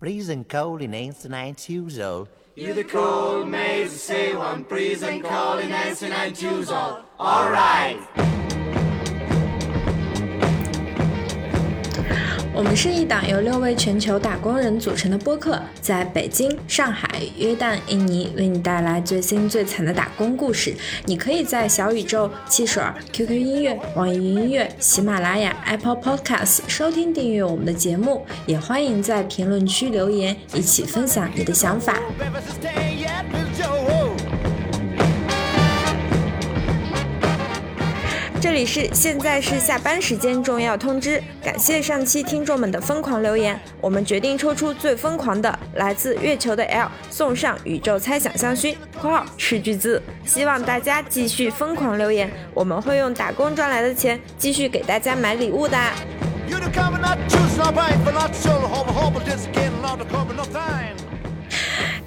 Prison calling ain't nine years old. You're the cold maze, say one prison calling ancient nine years old. All right. 我们是一档由六位全球打工人组成的播客，在北京、上海、约旦、印尼为你带来最新最惨的打工故事。你可以在小宇宙、汽水、QQ 音乐、网易云音乐、喜马拉雅、Apple Podcasts 收听订阅我们的节目，也欢迎在评论区留言，一起分享你的想法。这里是现在是下班时间重要通知，感谢上期听众们的疯狂留言，我们决定抽出最疯狂的来自月球的 L 送上宇宙猜想香薰（括号斥巨资），希望大家继续疯狂留言，我们会用打工赚来的钱继续给大家买礼物的。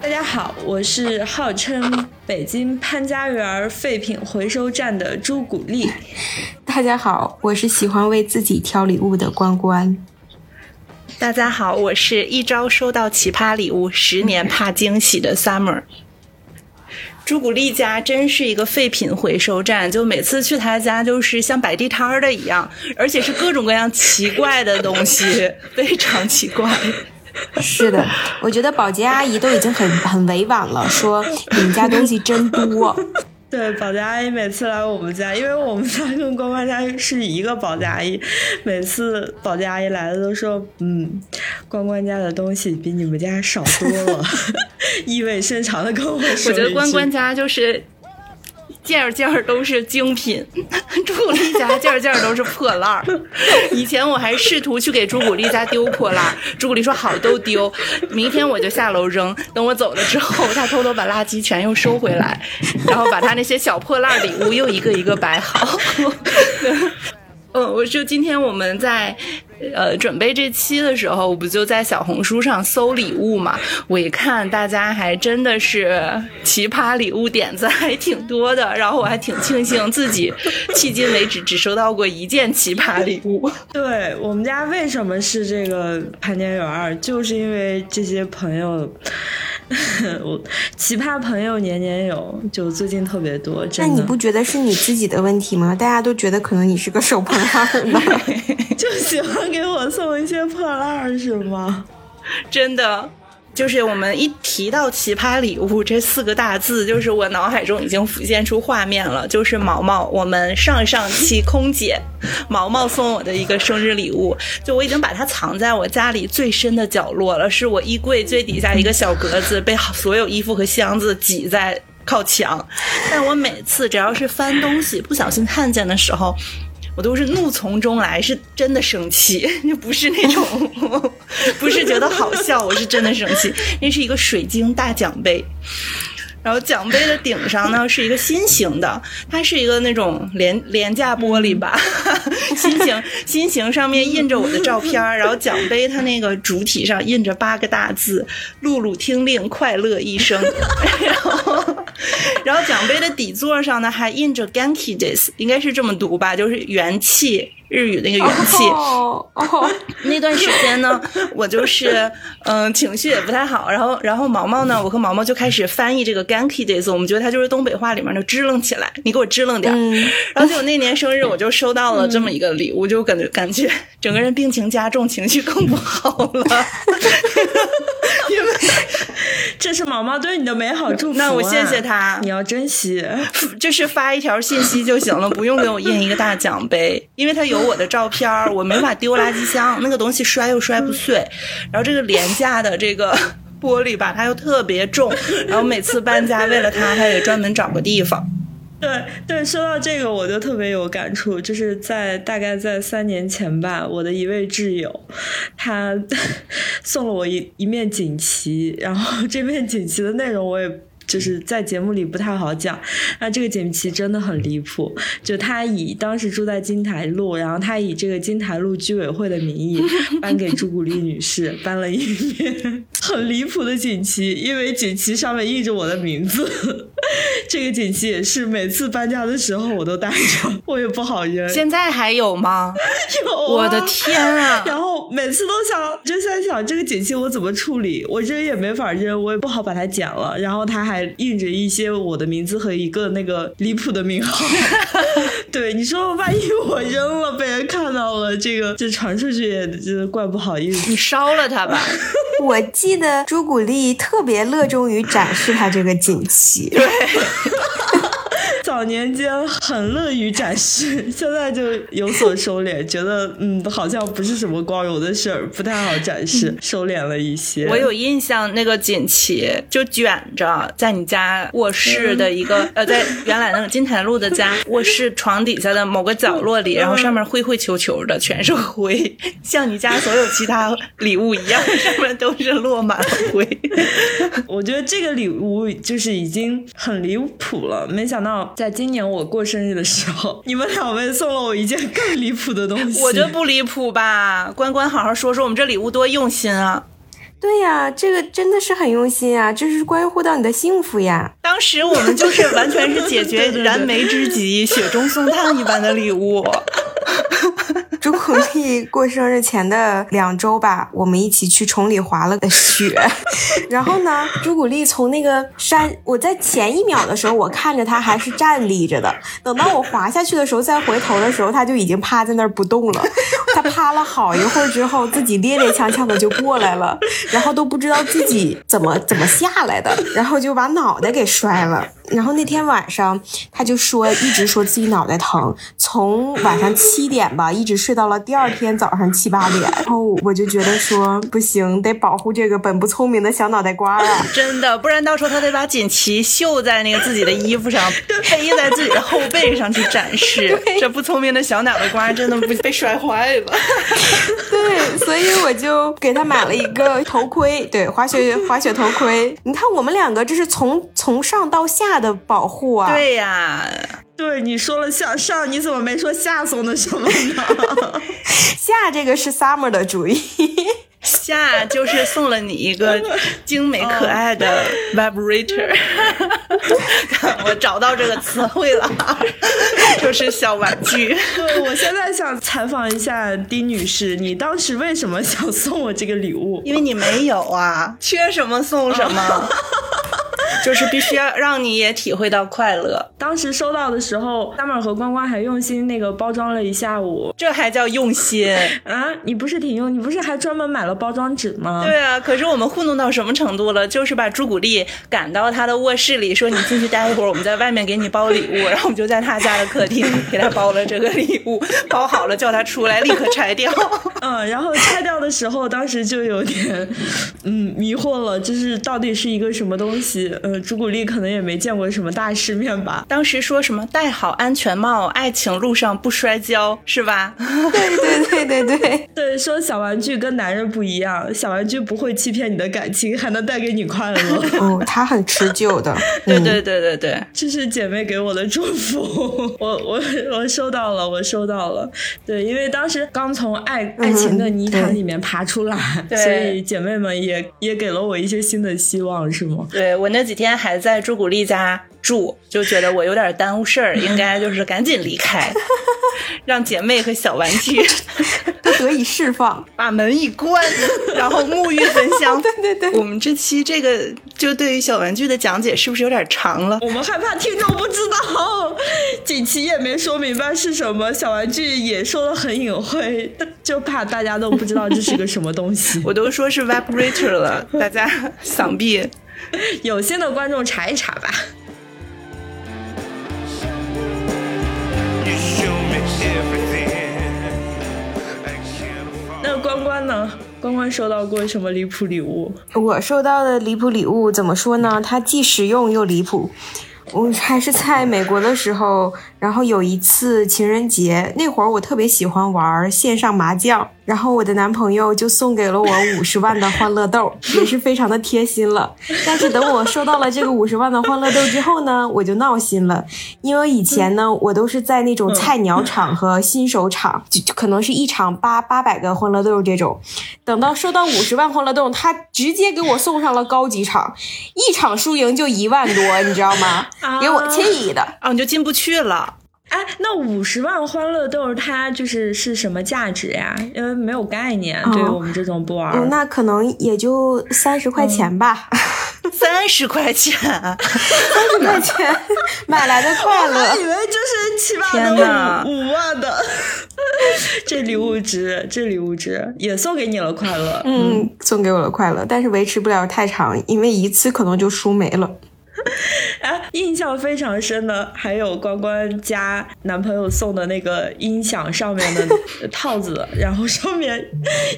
大家好，我是号称北京潘家园废品回收站的朱古力。大家好，我是喜欢为自己挑礼物的关关。大家好，我是一朝收到奇葩礼物，十年怕惊喜的 Summer。朱古力家真是一个废品回收站，就每次去他家就是像摆地摊儿的一样，而且是各种各样奇怪的东西，非常奇怪。是的，我觉得保洁阿姨都已经很很委婉了，说你们家东西真多。对，保洁阿姨每次来我们家，因为我们家跟关关家是一个保洁阿姨，每次保洁阿姨来了都说，嗯，关关家的东西比你们家少多了，意味深长的跟我说。我觉得关关家就是。件件都是精品，朱古力家件件都是破烂儿。以前我还试图去给朱古力家丢破烂儿，朱古力说好都丢，明天我就下楼扔。等我走了之后，他偷偷把垃圾全又收回来，然后把他那些小破烂礼物又一个一个摆好。嗯，我就今天我们在。呃，准备这期的时候，我不就在小红书上搜礼物嘛？我一看，大家还真的是奇葩礼物点子还挺多的，然后我还挺庆幸自己迄今为止只收到过一件奇葩礼物。对我们家为什么是这个潘家园儿？就是因为这些朋友，我奇葩朋友年年有，就最近特别多。那你不觉得是你自己的问题吗？大家都觉得可能你是个手破烂的，就喜欢。给我送一些破烂是吗？真的，就是我们一提到奇葩礼物这四个大字，就是我脑海中已经浮现出画面了。就是毛毛，我们上上期空姐毛毛送我的一个生日礼物，就我已经把它藏在我家里最深的角落了，是我衣柜最底下一个小格子，被所有衣服和箱子挤在靠墙。但我每次只要是翻东西不小心看见的时候。我都是怒从中来，是真的生气，不是那种，不是觉得好笑，我是真的生气。那是一个水晶大奖杯，然后奖杯的顶上呢 是一个心形的，它是一个那种廉廉价玻璃吧，心形 心形上面印着我的照片，然后奖杯它那个主体上印着八个大字：露露听令，快乐一生。然后。然后奖杯的底座上呢，还印着 “Ganki Days”，应该是这么读吧，就是元气。日语那个元气，那段时间呢，我就是嗯情绪也不太好，然后然后毛毛呢，我和毛毛就开始翻译这个 Ganki days，我们觉得它就是东北话里面的支棱起来，你给我支棱点。然后结果那年生日我就收到了这么一个礼物，就感觉感觉整个人病情加重，情绪更不好了。因为这是毛毛对你的美好祝福，那我谢谢他，你要珍惜，就是发一条信息就行了，不用给我印一个大奖杯，因为他有。我的照片儿我没法丢垃圾箱，那个东西摔又摔不碎，然后这个廉价的这个 玻璃吧，它又特别重，然后每次搬家为了它，还得专门找个地方。对对，说到这个我就特别有感触，就是在大概在三年前吧，我的一位挚友，他 送了我一一面锦旗，然后这面锦旗的内容我也。就是在节目里不太好讲，那这个锦旗真的很离谱。就他以当时住在金台路，然后他以这个金台路居委会的名义 颁给朱古力女士颁了一面很离谱的锦旗，因为锦旗上面印着我的名字。这个锦旗也是每次搬家的时候我都带着，我也不好扔。现在还有吗？有，我的天啊！然后后每次都想就在想这个锦旗我怎么处理，我扔也没法扔，我也不好把它剪了。然后它还印着一些我的名字和一个那个离谱的名号。对，你说万一我扔了被人看到了，这个就传出去也就怪不好意思。你烧了它吧。我记得朱古力特别乐衷于展示他这个锦旗。对。早年间很乐于展示，现在就有所收敛，觉得嗯，好像不是什么光荣的事儿，不太好展示，收敛了一些。我有印象，那个锦旗就卷着在你家卧室的一个呃，在原来那个金台路的家 卧室床底下的某个角落里，然后上面灰灰球球的，全是灰，像你家所有其他礼物一样，上面都是落满了灰。我觉得这个礼物就是已经很离谱了，没想到。在今年我过生日的时候，你们两位送了我一件更离谱的东西。我觉得不离谱吧？关关，好好说说我们这礼物多用心啊！对呀，这个真的是很用心啊，这是关乎到你的幸福呀。当时我们就是完全是解决燃眉之急、雪中送炭一般的礼物。朱古力过生日前的两周吧，我们一起去崇礼滑了个雪。然后呢，朱古力从那个山，我在前一秒的时候，我看着他还是站立着的。等到我滑下去的时候，再回头的时候，他就已经趴在那儿不动了。他趴了好一会儿之后，自己踉踉跄跄的就过来了，然后都不知道自己怎么怎么下来的，然后就把脑袋给摔了。然后那天晚上，他就说一直说自己脑袋疼，从晚上七点吧，一直睡到了第二天早上七八点。然后我就觉得说不行，得保护这个本不聪明的小脑袋瓜啊！真的，不然到时候他得把锦旗绣在那个自己的衣服上，背在自己的后背上去展示。这不聪明的小脑袋瓜真的不被摔坏了。对，所以我就给他买了一个头盔，对，滑雪滑雪头盔。你看我们两个这是从从上到下。的保护啊，对呀，对你说了向上，你怎么没说下送的什么呢？下这个是 Summer 的主意。下就是送了你一个 精美可爱的 vibrator，我找到这个词汇了，就是小玩具。我现在想采访一下丁女士，你当时为什么想送我这个礼物？因为你没有啊，缺什么送什么。就是必须要让你也体会到快乐。当时收到的时候，大妹和关关还用心那个包装了一下午，这还叫用心啊？你不是挺用？你不是还专门买了包装纸吗？对啊，可是我们糊弄到什么程度了？就是把朱古力赶到他的卧室里，说你进去待一会儿，我们在外面给你包礼物。然后我们就在他家的客厅给他包了这个礼物，包好了叫他出来立刻拆掉。嗯，然后拆掉的时候，当时就有点嗯迷惑了，就是到底是一个什么东西？呃，朱古力可能也没见过什么大世面吧。当时说什么戴好安全帽，爱情路上不摔跤，是吧？对对对对对 对，说小玩具跟男人不一样，小玩具不会欺骗你的感情，还能带给你快乐。哦，它很持久的。对对对对对，这是姐妹给我的祝福，我我我收到了，我收到了。对，因为当时刚从爱爱情的泥潭里面爬出来，所以姐妹们也也给了我一些新的希望，是吗？对我那几天还。在朱古力家住，就觉得我有点耽误事儿，应该就是赶紧离开，让姐妹和小玩具 都得以释放，把门一关，然后沐浴焚香。对对对，我们这期这个就对于小玩具的讲解是不是有点长了？我们害怕听众不知道，锦旗也没说明白是什么，小玩具也说的很隐晦，就怕大家都不知道这是个什么东西。我都说是 vibrator 了，大家想必。有心的观众查一查吧。那关关呢？关关收到过什么离谱礼物？我收到的离谱礼物怎么说呢？它既实用又离谱。我还是在美国的时候，然后有一次情人节那会儿，我特别喜欢玩线上麻将。然后我的男朋友就送给了我五十万的欢乐豆，也是非常的贴心了。但是等我收到了这个五十万的欢乐豆之后呢，我就闹心了，因为以前呢，我都是在那种菜鸟场和新手场，就可能是一场八八百个欢乐豆这种。等到收到五十万欢乐豆，他直接给我送上了高级场，一场输赢就一万多，你知道吗？给我气的啊，你就进不去了。哎，那五十万欢乐豆它就是是什么价值呀？因为没有概念，对于我们这种不玩那可能也就三十块钱吧，三十块钱，三十块钱买来的快乐我。以为就是起码天能哪五五万的，这礼物值，这礼物值也送给你了快乐。嗯，送给我了快乐，但是维持不了太长，因为一次可能就输没了。哎，印象非常深的还有关关家男朋友送的那个音响上面的 套子，然后上面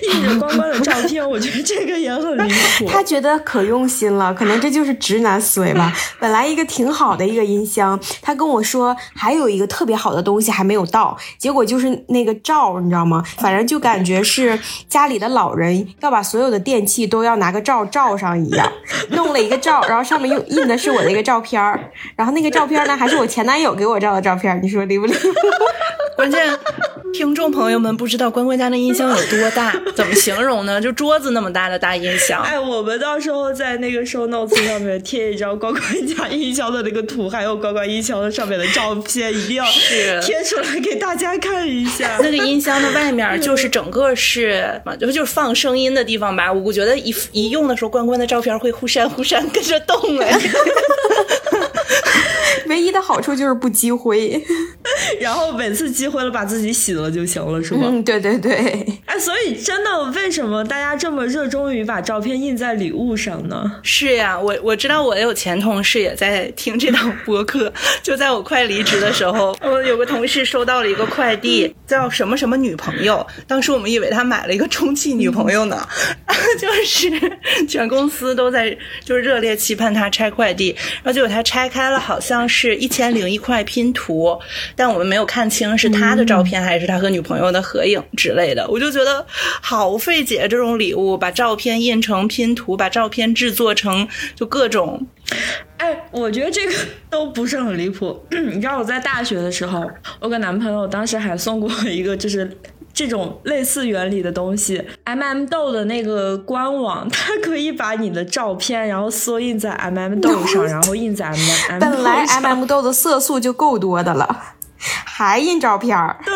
印着关关的照片，我觉得这个也很离谱。他觉得可用心了，可能这就是直男思维吧。本来一个挺好的一个音箱，他跟我说还有一个特别好的东西还没有到，结果就是那个罩，你知道吗？反正就感觉是家里的老人要把所有的电器都要拿个罩罩上一样，弄了一个罩，然后上面又印的是我那个照片，然后那个照片呢还是我前男友给我照的照片，你说离不离谱？关键听众朋友们不知道关关家的音箱有多大，怎么形容呢？就桌子那么大的大音箱，哎，我们到时候在那个 show notes 上面贴一张关关家音箱的那个图，还有关关音箱的上面的照片，一定要 是贴出来给大家看一下。那个音箱的外面就是整个是，就就是放声音的地方吧。我觉得一一用的时候，关关的照片会忽闪忽闪跟着动哎。唯一的好处就是不积灰。然后每次积灰了，把自己洗了就行了，是吗？嗯，对对对。哎，所以真的，为什么大家这么热衷于把照片印在礼物上呢？是呀，我我知道我有前同事也在听这档播客，就在我快离职的时候，我有个同事收到了一个快递，叫什么什么女朋友，当时我们以为他买了一个充气女朋友呢，就是全公司都在就是热烈期盼他拆快递，然后结果他拆开了，好像是一千零一块拼图，但我们没有看清是他的照片还是他和女朋友的合影之类的，我就觉得好费解，这种礼物把照片印成拼图，把照片制作成就各种。哎，我觉得这个都不是很离谱。你知道我在大学的时候，我跟男朋友当时还送过一个，就是这种类似原理的东西。M M 豆的那个官网，它可以把你的照片，然后缩印在 M M 豆上，然后印在 M M 本来 M M 豆的色素就够多的了，还印照片儿。对，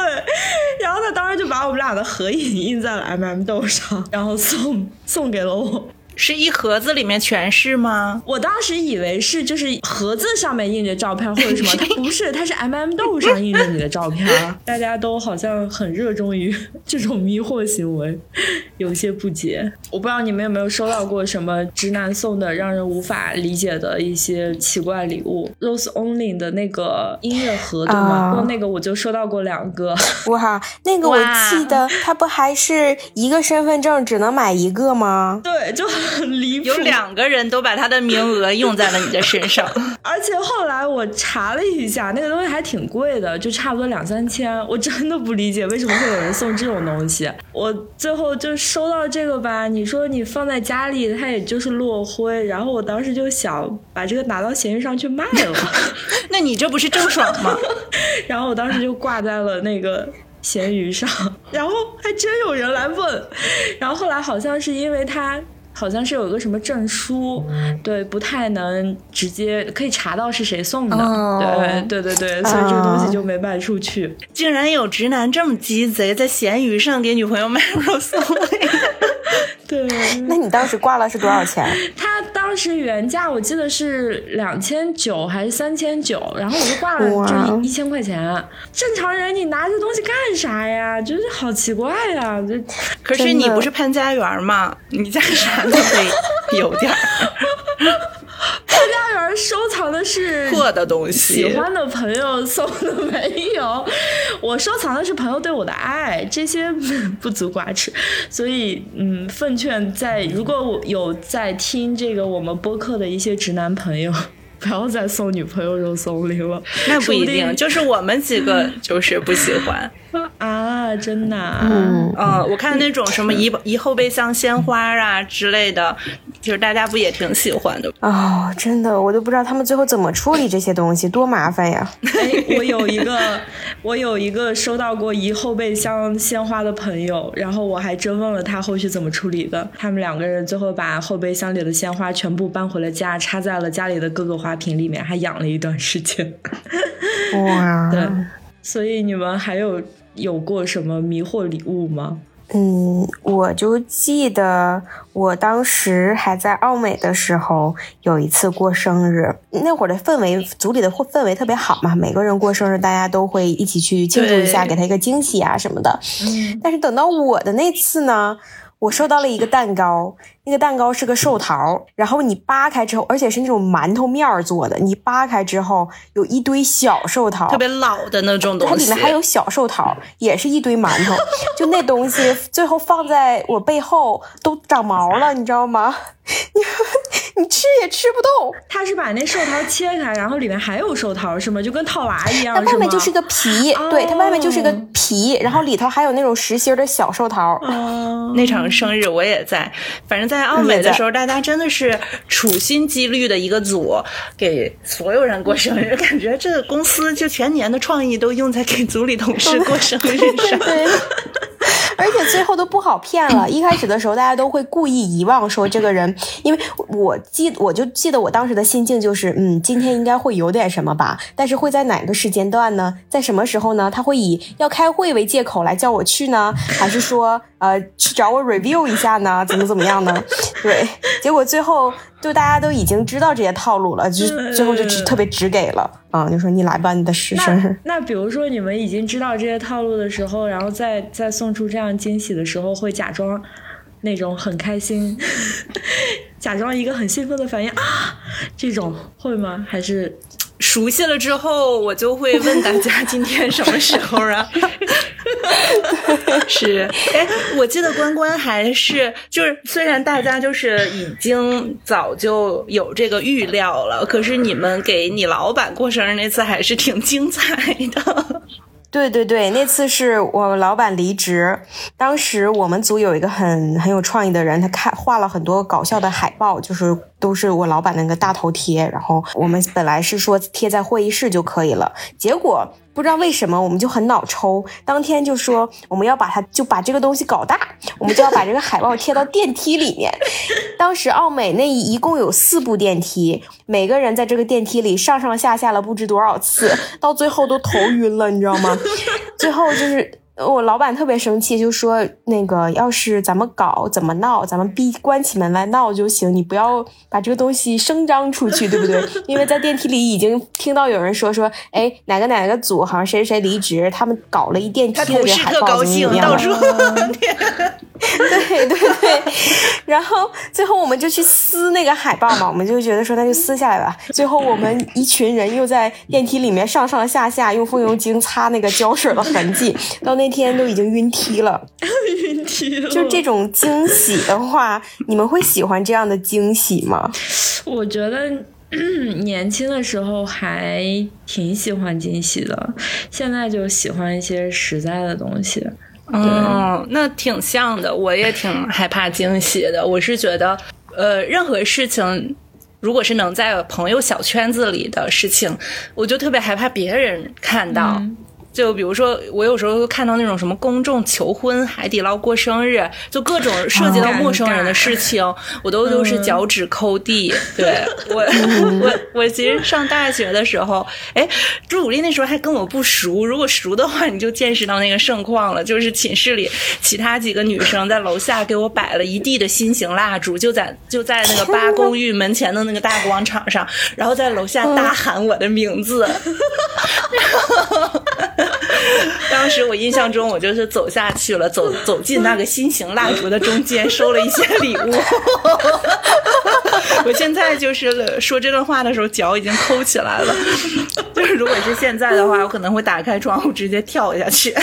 然后他当时就把我们俩的合影印在了 M M 豆上，然后送送给了我。是一盒子里面全是吗？我当时以为是就是盒子上面印着照片或者什么，它不是，它是 M M 豆上印着你的照片。大家都好像很热衷于这种迷惑行为，有些不解。我不知道你们有没有收到过什么直男送的让人无法理解的一些奇怪礼物？Rose Only 的那个音乐盒对吗？那个我就收到过两个。哇，那个我记得，它不还是一个身份证只能买一个吗？对，就很离谱。有两个人都把他的名额用在了你的身上，而且后来我查了一下，那个东西还挺贵的，就差不多两三千。我真的不理解为什么会有人送这种东西。我最后就收到这个吧，你说你放在家里，它也就是落灰。然后我当时就想把这个拿到闲鱼上去卖了，那你这不是郑爽吗？然后我当时就挂在了那个。闲鱼上，然后还真有人来问，然后后来好像是因为他好像是有一个什么证书，对，不太能直接可以查到是谁送的，哦。对对对对，所以这个东西就没卖出去。竟然有直男这么鸡贼，在闲鱼上给女朋友买 Rose Only 对，那你当时挂了是多少钱？他当时原价我记得是两千九还是三千九，然后我就挂了就一一千块钱。正常人你拿这东西干啥呀？就是好奇怪呀！这可是你不是潘家园吗？你家啥都得有点儿潘 家园收藏的是破的东西。喜欢的朋友送的没有，我收藏的是朋友对我的爱，这些不足挂齿。所以，嗯，奉劝在如果我有在听这个我们播客的一些直男朋友，不要再送女朋友肉松林了。那不一定，就是我们几个 就是不喜欢。啊，真的、啊，嗯，嗯，我看那种什么移移后备箱鲜花啊之类的，就是大家不也挺喜欢的？哦，真的，我都不知道他们最后怎么处理这些东西，多麻烦呀！哎，我有一个，我有一个收到过一后备箱鲜花的朋友，然后我还真问了他后续怎么处理的。他们两个人最后把后备箱里的鲜花全部搬回了家，插在了家里的各个花瓶里面，还养了一段时间。哇，对，所以你们还有有过什么迷惑礼物吗？嗯，我就记得我当时还在奥美的时候，有一次过生日，那会儿的氛围，组里的氛围特别好嘛，每个人过生日，大家都会一起去庆祝一下，给他一个惊喜啊什么的。嗯，但是等到我的那次呢，我收到了一个蛋糕，那个蛋糕是个寿桃，然后你扒开之后，而且是那种馒头面儿做的，你扒开之后有一堆小寿桃，特别老的那种东西，它里面还有小寿桃，也是一堆馒头，就那东西最后放在我背后都长毛了，你知道吗？你你吃也吃不动，他是把那寿桃切开，然后里面还有寿桃是吗？就跟套娃一样，它外面就是个皮，哦对，它外面就是个皮，然后里头还有那种实心的小寿桃。哦，那场生日我也在，反正在在奥美的时候，大家真的是处心积虑的一个组，给所有人过生日，感觉这个公司就全年的创意都用在给组里同事过生日上。而且最后都不好骗了。一开始的时候，大家都会故意遗忘说这个人，因为我记我就记得我当时的心境就是，嗯，今天应该会有点什么吧，但是会在哪个时间段呢？在什么时候呢？他会以要开会为借口来叫我去呢，还是说呃去找我 review 一下呢？怎么怎么样呢？对，结果最后就大家都已经知道这些套路了，就最后就只特别只给了，啊、就说你来吧，你的师生那。那比如说你们已经知道这些套路的时候，然后再再送出这样惊喜的时候，会假装那种很开心，假装一个很兴奋的反应啊，这种会吗？还是熟悉了之后，我就会问大家今天什么时候啊？是，哎，我记得关关还是就是，虽然大家就是已经早就有这个预料了，可是你们给你老板过生日那次还是挺精彩的。对对对，那次是我老板离职，当时我们组有一个很很有创意的人，他看画了很多搞笑的海报，就是都是我老板那个大头贴，然后我们本来是说贴在会议室就可以了，结果不知道为什么我们就很脑抽，当天就说我们要把它就把这个东西搞大，我们就要把这个海报贴到电梯里面。当时奥美那一共有四部电梯，每个人在这个电梯里上上下下了不知多少次，到最后都头晕了，你知道吗？最后就是我老板特别生气，就说那个要是咱们搞怎么闹，咱们闭关起门来闹就行，你不要把这个东西声张出去，对不对？因为在电梯里已经听到有人说说，哎，哪个哪个组好像谁谁离职，他们搞了一电梯的海报，怎么高兴，到处对对对，然后最后我们就去撕那个海报嘛，我们就觉得说那就撕下来吧。最后我们一群人又在电梯里面上上下下用风油精擦那个胶水的痕迹，到那天都已经晕梯了。晕梯了？就这种惊喜的话，你们会喜欢这样的惊喜吗？我觉得。嗯年轻的时候还挺喜欢惊喜的，现在就喜欢一些实在的东西。嗯，那挺像的，我也挺害怕惊喜的。我是觉得，呃，任何事情，如果是能在朋友小圈子里的事情，我就特别害怕别人看到。就比如说，我有时候看到那种什么公众求婚、海底捞过生日，就各种涉及到陌生人的事情，我都都是脚趾抠地。对 我，我我其实上大学的时候，哎，朱古力那时候还跟我不熟，如果熟的话，你就见识到那个盛况了。就是寝室里其他几个女生在楼下给我摆了一地的心形蜡烛，就在 就在那个八公寓门前的那个大广场上，然后在楼下大喊我的名字。当时我印象中，我就是走下去了，走走进那个心形蜡烛的中间，收了一些礼物。我现在就是说这段话的时候，脚已经抠起来了。就是如果是现在的话，我可能会打开窗户直接跳下去。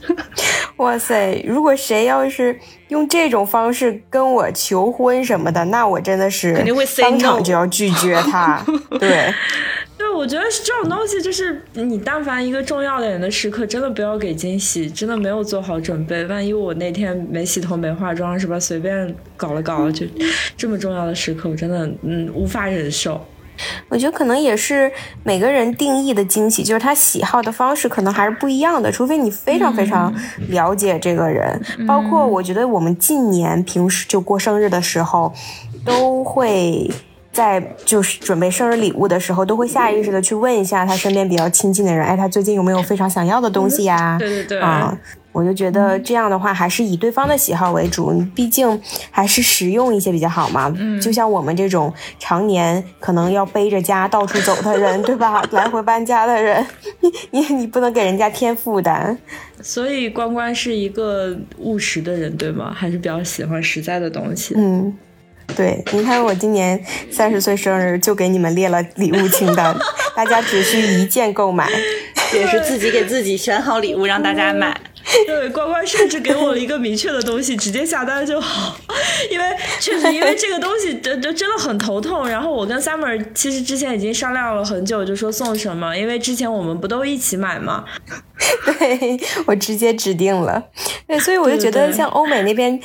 哇塞！如果谁要是用这种方式跟我求婚什么的，那我真的是肯定会当场就要拒绝他。对。对，我觉得这种东西就是你，但凡一个重要的人的时刻，真的不要给惊喜，真的没有做好准备。万一我那天没洗头、没化妆，是吧？随便搞了搞，就这么重要的时刻，我真的嗯无法忍受。我觉得可能也是每个人定义的惊喜，就是他喜好的方式可能还是不一样的。除非你非常非常了解这个人，包括我觉得我们近年平时就过生日的时候，都会在就是准备生日礼物的时候，都会下意识的去问一下他身边比较亲近的人，哎，他最近有没有非常想要的东西呀？对对对啊、我就觉得这样的话，还是以对方的喜好为主，你毕竟还是实用一些比较好嘛。嗯，就像我们这种常年可能要背着家到处走的人，对吧？来回搬家的人，你你不能给人家添负担。所以关关是一个务实的人，对吗？还是比较喜欢实在的东西。嗯，对，你看我今年三十岁生日就给你们列了礼物清单，大家只需一键购买。也是自己给自己选好礼物让大家买。对，乖乖甚至给我了一个明确的东西，直接下单就好。因为确实，因为这个东西真真真的很头痛。然后我跟 Summer 其实之前已经商量了很久，就说送什么，因为之前我们不都一起买吗？对我直接指定了，对，所以我就觉得像欧美那边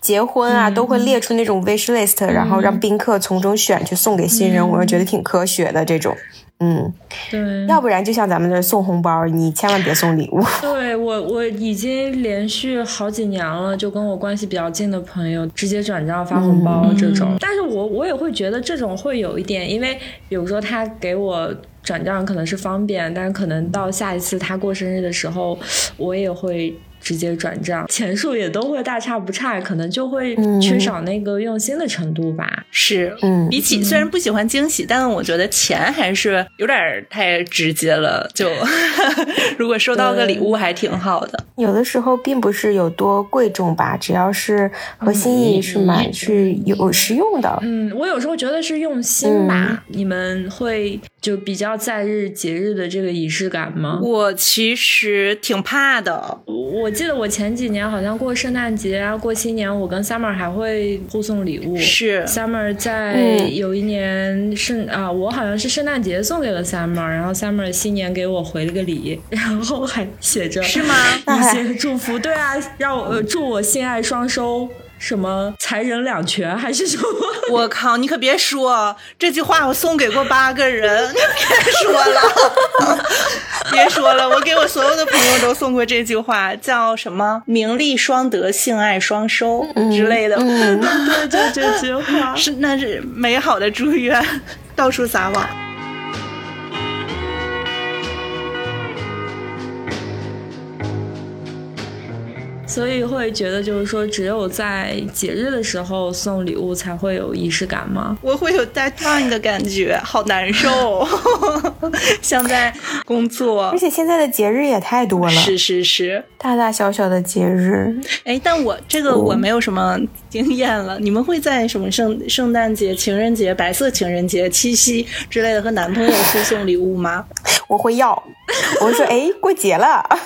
结婚啊，都会列出那种 wish list，、然后让宾客从中选去送给新人，我就觉得挺科学的这种。嗯，对，要不然就像咱们这送红包，你千万别送礼物。对我我已经连续好几年了，就跟我关系比较近的朋友直接转账发红包这种。但是我我也会觉得这种会有一点，因为比如说他给我。转账可能是方便，但是可能到下一次他过生日的时候，我也会直接转账，钱数也都会大差不差，可能就会缺少那个用心的程度吧。是，嗯比起虽然不喜欢惊喜，但我觉得钱还是有点儿太直接了。就 如果收到个礼物还挺好的。有的时候并不是有多贵重吧，只要是和心意是蛮、是有实用的。嗯，我有时候觉得是用心吧。你们会就比较在日节日的这个仪式感吗？我其实挺怕的，我记得我前几年好像过圣诞节啊、过新年，我跟 Summer 还会互送礼物。是 Summer 在嗯有一年圣啊，我好像是圣诞节送给了 Summer，然后 Summer 新年给我回了个礼，然后还写着是吗？一些祝福。对啊，让我、呃、祝我性爱双收。什么才人两全还是什么？我靠！你可别说这句话，我送给过八个人，你别说了，别说了，我给我所有的朋友都送过这句话，叫什么“名利双得，性爱双收”之类的，对，就这句话。是那是美好的祝愿，到处撒网。所以会觉得，就是说，只有在节日的时候送礼物才会有仪式感吗？我会有 deadline 的感觉，好难受，像在工作而。且现在的节日也太多了，是是是，大大小小的节日。哎，但我这个我没有什么经验了。你们会在什么圣圣诞节、情人节、白色情人节、七夕之类的和男朋友互送礼物吗？我会要，我会说，哎，过节了。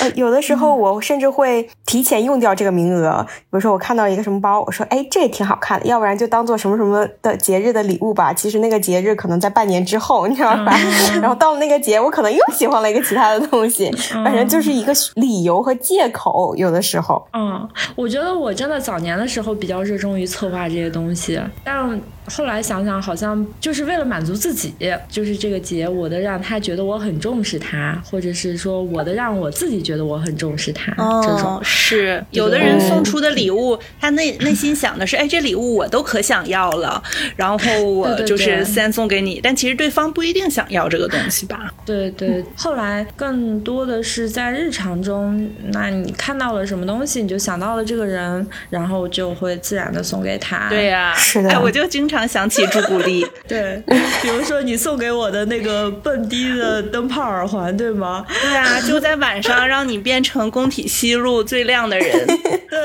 呃，有的时候我甚至会提前用掉这个名额。比如说我看到一个什么包，我说，哎，这也挺好看的，要不然就当做什么什么的节日的礼物吧。其实那个节日可能在半年之后，你知道吧？然后到了那个节，我可能又喜欢了一个其他的东西，反正就是一个理由和借口。有的时候，嗯，我觉得我真的早年的时候比较热衷于策划这些东西，但后来想想，好像就是为了满足自己，就是这个节，我的让他觉得我很重视他，或者是说我的让我自己觉得我很重视他，这种。哦，是。有的人送出的礼物，他内内心想的是，哎，这礼物我都可想要了，然后 我就是先送给你，但其实对方不一定想要这个东西吧？对对，后来更多的是在日常中，那你看到了什么东西，你就想到了这个人，然后就会自然的送给他。对呀、是的。哎，我就经常想起朱古力，对，比如说你送给我的那个蹦迪的灯泡耳环，对吗？对啊，就在晚上让你变成工体西路最亮的人。对，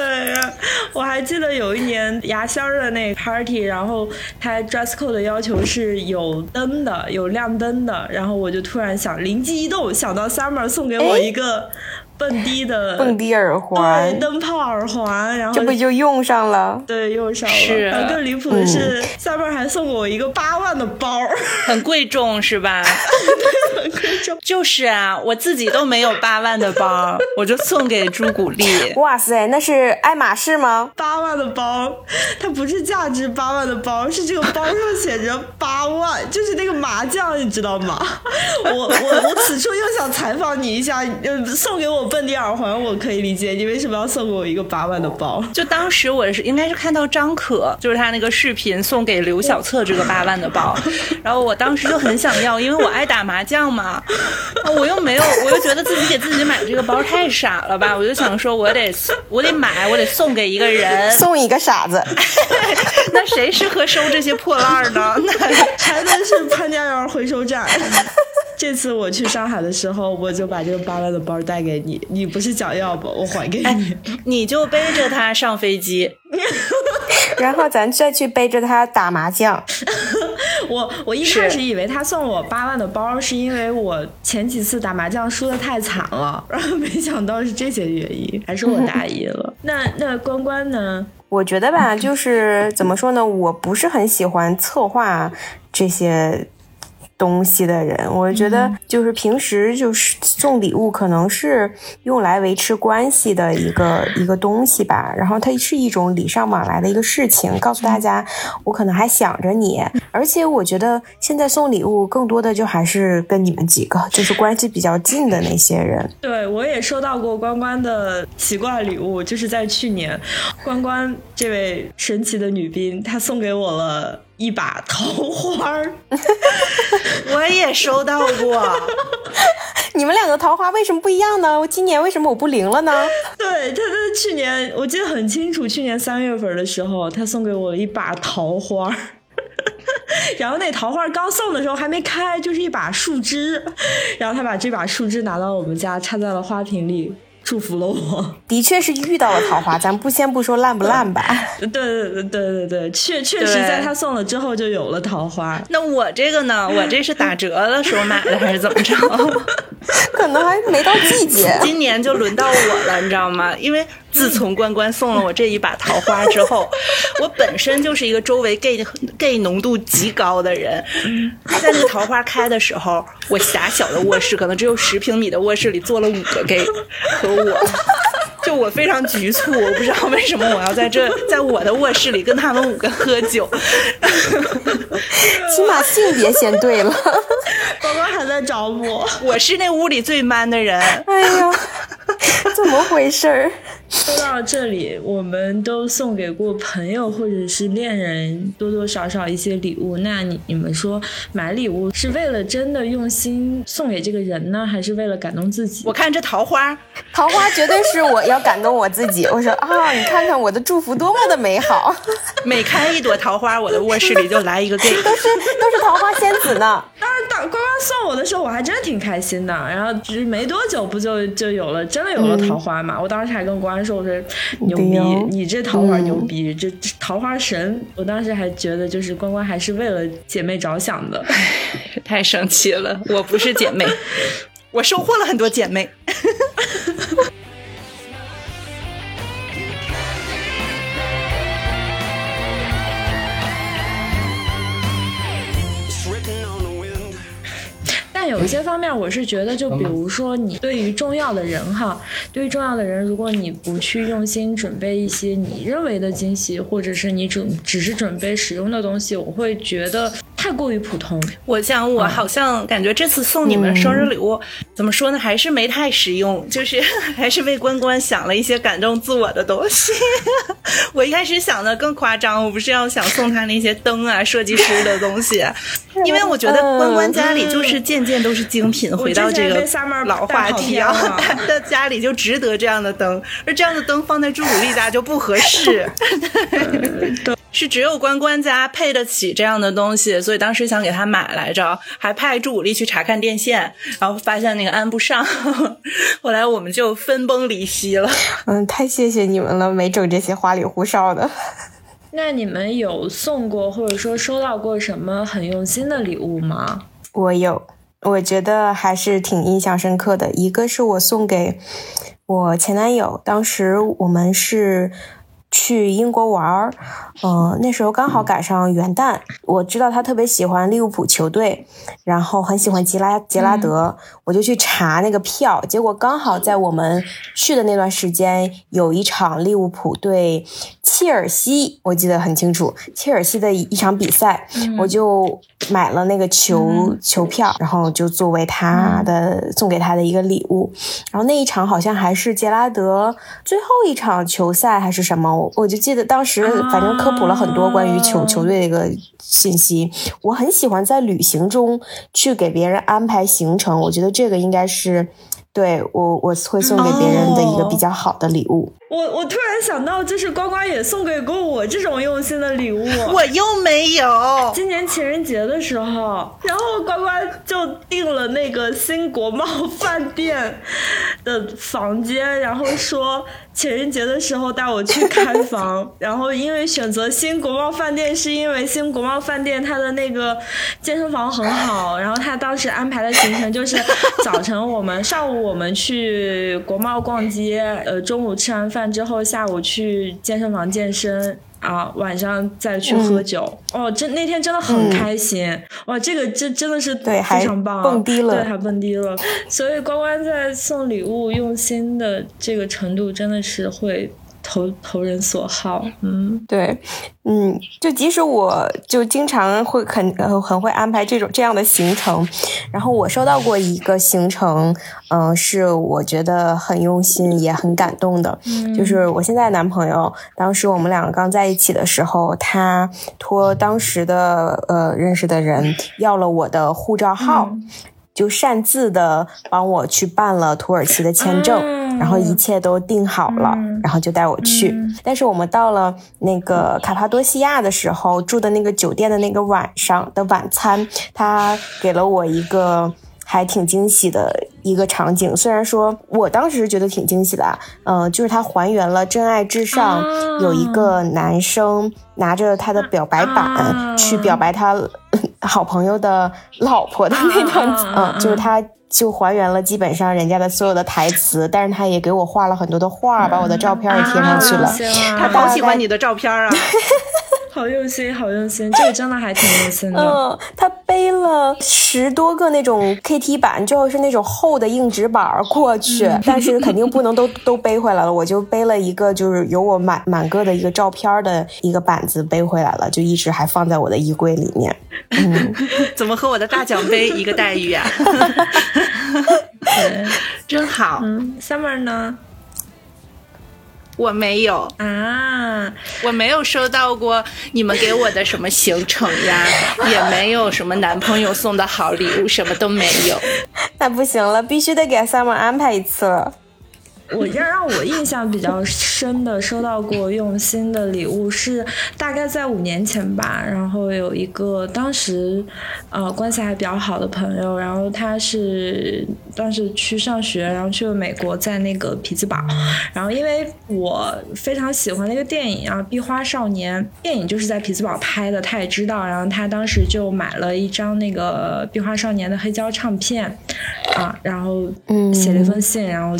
我还记得有一年牙仙儿的那个 party，然后他 dress code 的要求是有灯的，有亮灯的，然后我就突然想，灵机一动，想到 summer 送给我一个蹦迪的 蹦迪耳环对，灯泡耳环，然后这不就用上了？对用上了。是然后更离谱的是、summer 还送我一个八万的包，很贵重是吧？很贵重。就是啊，我自己都没有八万的包，我就送给朱古力。哇塞，那是爱马仕吗？八万的包，它不是价值八万的包，是这个包上写着八万，就是那个麻将，你知道吗？我我我此处又想采访你一下，呃，送给我奔地耳环我可以理解，你为什么要送给我一个八万的包？就当时我是应该是看到张可，就是他那个视频送给刘小策这个八万的包，然后我当时就很想要，因为我爱打麻将嘛，我又没有，我又觉得自己给自己买这个包太傻了吧，我就想说我得我得买，我得送给一个人，送一个傻子。那谁适合收这些破烂呢？那还能是潘家园回收站。这次我去上海的时候，我就把这个八万的包带给你，你不是想要不？我还给你，你就背着它上飞机，然后咱再去背着它打麻将。我我一开始以为他送我八万的包，是因为我前几次打麻将输的太惨了，然后没想到是这些原因，还是我大意了。那那关关呢？我觉得吧，就是怎么说呢，我不是很喜欢策划这些。东西的人，我觉得就是平时就是送礼物，可能是用来维持关系的一个一个东西吧。然后它是一种礼尚往来的一个事情，告诉大家我可能还想着你。而且我觉得现在送礼物更多的就还是跟你们几个就是关系比较近的那些人。对我也收到过关关的奇怪礼物，就是在去年，关关这位神奇的女兵，她送给我了。一把桃花儿，我也收到过。你们两个桃花为什么不一样呢？我今年为什么我不灵了呢？对，他他去年我记得很清楚，去年三月份的时候，他送给我一把桃花，然后那桃花刚送的时候还没开，就是一把树枝，然后他把这把树枝拿到我们家，插在了花瓶里。祝福了我，的确是遇到了桃花。咱不先不说烂不烂吧，对对对对对对，确确实在他送了之后就有了桃花。那我这个呢？我这是打折的时候买的还是怎么着？可能还没到季节。今年就轮到我了，你知道吗？因为。自从关关送了我这一把桃花之后，我本身就是一个周围 gay gay 浓度极高的人。在那桃花开的时候，我狭小的卧室，可能只有十平米的卧室里坐了五个 gay 和我，就我非常局促，我不知道为什么我要在这，在我的卧室里跟他们五个喝酒。起码性别先对了。关关还在找我，我是那屋里最 man 的人。哎呀，怎么回事儿？说到这里，我们都送给过朋友或者是恋人多多少少一些礼物。那你你们说买礼物是为了真的用心送给这个人呢，还是为了感动自己？我看这桃花，桃花绝对是我要感动我自己。我说啊，你看看我的祝福多么的美好。每开一朵桃花，我的卧室里就来一个 gay，都是都是桃花仙子呢。当然，当关关送我的时候，我还真挺开心的。然后只没多久，不就就有了，真的有了桃花嘛？我当时还跟关。说我说牛逼，你这桃花牛逼，这桃花神。我当时还觉得就是关关还是为了姐妹着想的，太生气了。我不是姐妹，我收获了很多姐妹。有一些方面，我是觉得，就比如说你对于重要的人哈，对于重要的人，如果你不去用心准备一些你认为的惊喜，或者是你准只是准备使用的东西，我会觉得。太过于普通，我想我好像感觉这次送你们生日礼物，怎么说呢？还是没太实用，就是 还是为关关想了一些感动自我的东西。我一开始想的更夸张，我不是要想送他那些灯啊，设计师的东西，因为我觉得关关家里就是件件都是精品。回到这个老话题啊，他的家里就值得这样的灯，而这样的灯放在朱古力家就不合适。是只有关关家配得起这样的东西，所以当时想给他买来着，还派朱武力去查看电线，然后发现那个安不上，后来我们就分崩离析了。嗯，太谢谢你们了，没整这些花里胡哨的。那你们有送过或者说收到过什么很用心的礼物吗？我有，我觉得还是挺印象深刻的。一个是我送给我前男友，当时我们是。去英国玩儿，嗯、那时候刚好赶上元旦，我知道他特别喜欢利物浦球队，然后很喜欢吉拉杰拉德，我就去查那个票，结果刚好在我们去的那段时间有一场利物浦对切尔西，我记得很清楚，切尔西的一一场比赛，我就买了那个球、球票，然后就作为他的、送给他的一个礼物。然后那一场好像还是杰拉德最后一场球赛还是什么，我我就记得当时反正科普了很多关于球、啊球队的一个信息。我很喜欢在旅行中去给别人安排行程，我觉得这个应该是对我我会送给别人的一个比较好的礼物。我我突然想到，就是呱呱也送给过我这种用心的礼物。我又没有。今年情人节的时候，然后呱呱就订了那个新国贸饭店的房间，然后说情人节的时候带我去开房。然后因为选择新国贸饭店，是因为新国贸饭店它的那个健身房很好，然后他当时安排的行程就是早晨我们上午我们去国贸逛街，呃，中午吃完饭之后，下午去健身房健身。啊，晚上再去喝酒、哦，真那天真的很开心、哇！这个真真的是对非常棒，蹦迪了对，还蹦迪了。所以关关在送礼物用心的这个程度，真的是会投投人所好。嗯，对，嗯，就即使我就经常会很呃很会安排这种这样的行程，然后我收到过一个行程，嗯、是我觉得很用心也很感动的，就是我现在男朋友，当时我们两个刚在一起的时候，他托当时的呃认识的人要了我的护照号。就擅自的帮我去办了土耳其的签证，啊然后一切都定好了，然后就带我去。但是我们到了那个卡帕多西亚的时候，住的那个酒店的那个晚上的晚餐，他给了我一个。还挺惊喜的一个场景，虽然说我当时觉得挺惊喜的啊，嗯、就是他还原了《真爱至上》有一个男生拿着他的表白板、啊去表白他好朋友的老婆的那段，嗯，就是他就还原了基本上人家的所有的台词，但是他也给我画了很多的画，把我的照片也贴上去了。啊他好喜欢你的照片啊！好用心，好用心，这个真的还挺用心的。嗯，他背了十多个那种 KT 板，就是那种厚的硬纸板儿过去，但是肯定不能都 都背回来了。我就背了一个，就是有我满满个的一个照片儿的一个板子背回来了，就一直还放在我的衣柜里面。嗯，怎么和我的大奖杯一个待遇啊？对，真好，嗯，Summer 呢？我没有，啊，我没有收到过你们给我的什么行程呀，也没有什么男朋友送的好礼物，什么都没有。那不行了，必须得给 Summer 安排一次了。我让让我印象比较深的收到过用心的礼物是大概在五年前吧，然后有一个当时呃关系还比较好的朋友，然后他是当时去上学，然后去了美国，在那个匹兹堡，然后因为我非常喜欢那个电影啊，《壁花少年》电影就是在匹兹堡拍的，他也知道，然后他当时就买了一张那个《壁花少年》的黑胶唱片啊，然后嗯写了一封信，然后。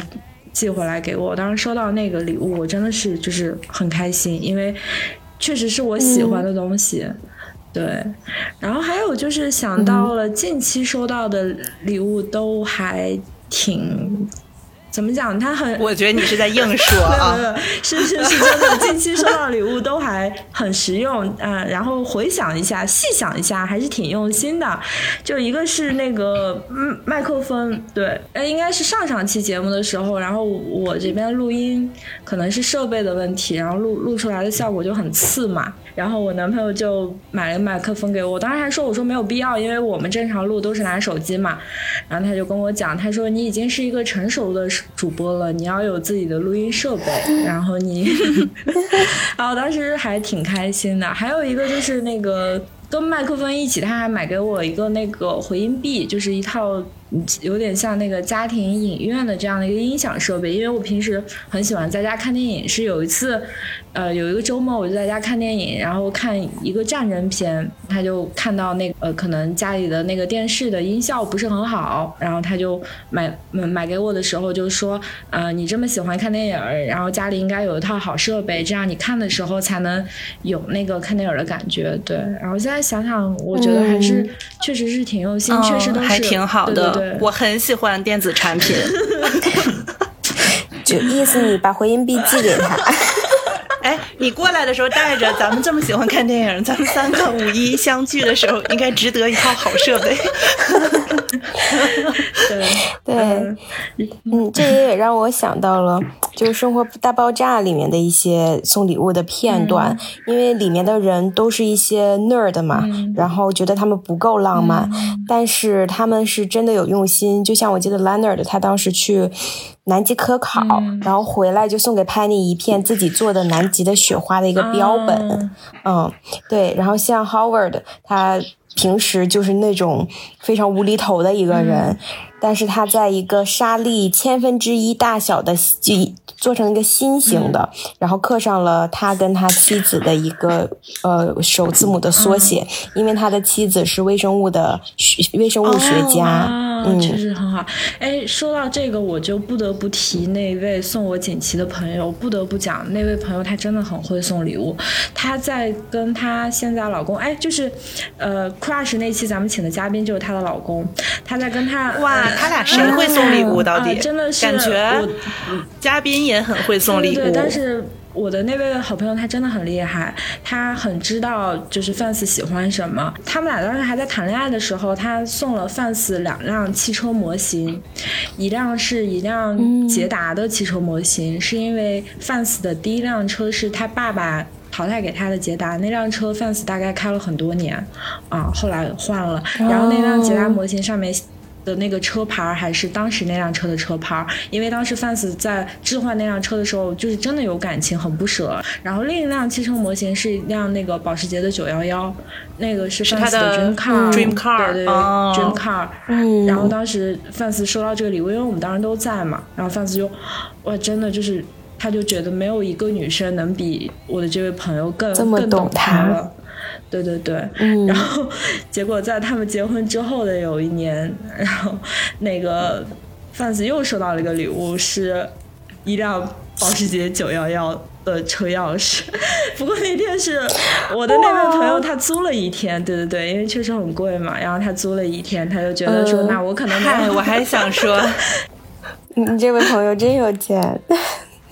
寄回来给我。当时收到那个礼物，我真的是就是很开心，因为确实是我喜欢的东西。对，然后还有就是想到了近期收到的礼物都还挺。怎么讲？他很，我觉得你是在硬说没有啊没。有，是是是真的。近期收到礼物都还很实用，嗯、然后回想一下，细想一下，还是挺用心的。就一个是那个嗯麦克风，对，呃，应该是上上期节目的时候，然后我这边录音可能是设备的问题，然后录录出来的效果就很次嘛。然后我男朋友就买了个麦克风给我，我当时还说我说没有必要，因为我们正常录都是拿手机嘛。然后他就跟我讲，他说你已经是一个成熟的主播了，你要有自己的录音设备，然后你，然后当时还挺开心的。还有一个就是那个跟麦克风一起，他还买给我一个那个回音壁，就是一套有点像那个家庭影院的这样的一个音响设备。因为我平时很喜欢在家看电影，是有一次，呃，有一个周末我就在家看电影，然后看一个战争片，他就看到那呃，可能家里的那个电视的音效不是很好，然后他就买买给我的时候就说，呃，你这么喜欢看电影，然后家里应该有一套好设备，这样你看的时候才能有那个看电影的感觉。对，然后现在想想，我觉得还是确实是挺用心，确实都是还挺好的。对对对我很喜欢电子产品。就意思你把回音壁寄给他。哎，你过来的时候带着，咱们这么喜欢看电影，咱们三个五一相聚的时候，应该值得一套好设备。对对，嗯，这也也让我想到了，就是《生活大爆炸》里面的一些送礼物的片段，因为里面的人都是一些 nerd 嘛，然后觉得他们不够浪漫，但是他们是真的有用心。就像我记得 Leonard 他当时去南极科考，然后回来就送给 Penny 一片自己做的南极的雪花的一个标本，嗯，对，然后像 Howard 他。平时就是那种非常无厘头的一个人，但是他在一个沙粒千分之一大小的就做成一个心形的，然后刻上了他跟他妻子的一个呃首字母的缩写，因为他的妻子是微生物的微生物学家，嗯，确实很好。哎，说到这个，我就不得不提那位送我锦旗的朋友，不得不讲那位朋友，他真的很会送礼物。他在跟他现在老公，哎，就是呃。Crush 那期咱们请的嘉宾就是她的老公，他在跟他哇，他俩谁会送礼物？到底真的是感觉嘉宾也很会送礼物，对但是我的那位好朋友他真的很厉害，他很知道就是 fans 喜欢什么。他们俩当时还在谈恋爱的时候，他送了 fans 两辆汽车模型，一辆是一辆捷达的汽车模型，是因为 fans 的第一辆车是他爸爸。淘汰给他的捷达那辆车，fans 大概开了很多年，啊，后来换了。然后那辆捷达模型上面的那个车牌还是当时那辆车的车牌，因为当时 fans 在置换那辆车的时候，就是真的有感情，很不舍。然后另一辆汽车模型是一辆那个保时捷的九幺幺，那个是 fans 的 dream car，dream car，对对，dream car。嗯。然后当时 fans 收到这个礼物，因为我们当时都在嘛，然后 fans 就，哇，真的就是。他就觉得没有一个女生能比我的这位朋友更更懂他了，对对对，然后结果在他们结婚之后的有一年，然后那个范子又收到了一个礼物，是一辆保时捷九幺幺的车钥匙。不过那天是我的那位朋友他租了一天，对对对，因为确实很贵嘛，然后他租了一天，他就觉得说那我可能嗨，我还想说，你这位朋友真有钱。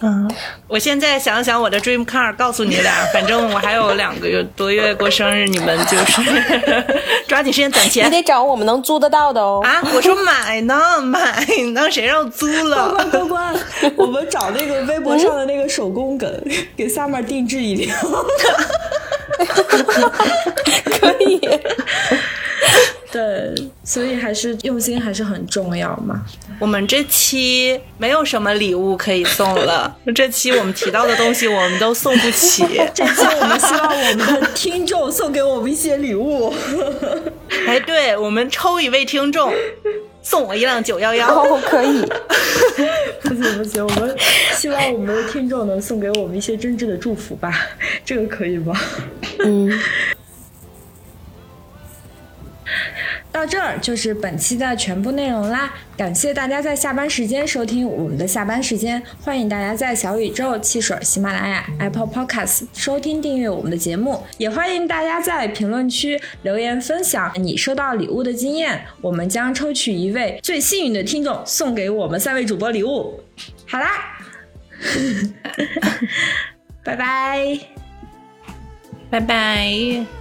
嗯，我现在想想我的 dream car，告诉你俩，反正我还有两个月多月过生日，你们就是 抓紧时间攒钱。你得找我们能租得到的哦。啊，我说买呢，买呢，谁让租了？关关关，我们找那个微博上的那个手工梗，给 summer 定制一条。可以。对，所以还是用心还是很重要嘛。我们这期没有什么礼物可以送了，这期我们提到的东西我们都送不起。这期我们希望我们的听众送给我们一些礼物。哎，对，我们抽一位听众，送我一辆九幺幺。哦，可以。不行不行，我们希望我们的听众能送给我们一些真挚的祝福吧，这个可以吗？嗯。到这儿就是本期的全部内容啦，感谢大家在下班时间收听我们的下班时间，欢迎大家在小宇宙、汽水、喜马拉雅、Apple Podcast 收听订阅我们的节目，也欢迎大家在评论区留言分享你收到礼物的经验，我们将抽取一位最幸运的听众送给我们三位主播礼物。好啦，拜拜，拜拜。